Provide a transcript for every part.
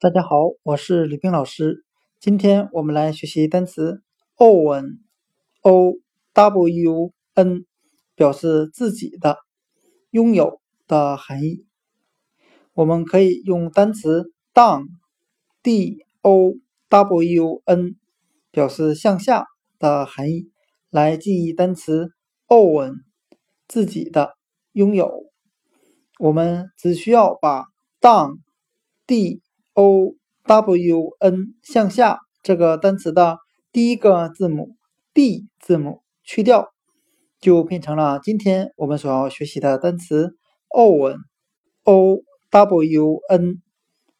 大家好，我是李冰老师。今天我们来学习单词 own，o w n，表示自己的、拥有的含义。我们可以用单词 down，d o w n，表示向下的含义来记忆单词 own，自己的、拥有。我们只需要把 down，d o w n 向下这个单词的第一个字母 d 字母去掉，就变成了今天我们所要学习的单词 own o w n，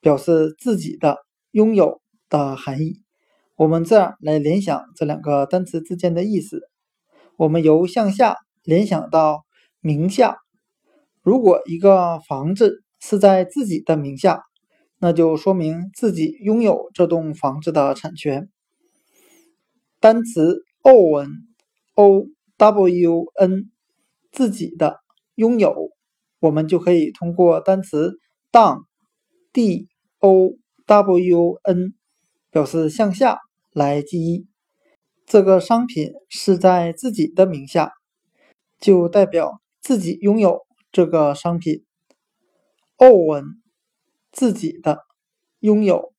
表示自己的、拥有的含义。我们这样来联想这两个单词之间的意思。我们由向下联想到名下，如果一个房子是在自己的名下。那就说明自己拥有这栋房子的产权。单词 own，o w n，自己的拥有，我们就可以通过单词 down，d o w n，表示向下来记忆。这个商品是在自己的名下，就代表自己拥有这个商品。own。自己的拥有。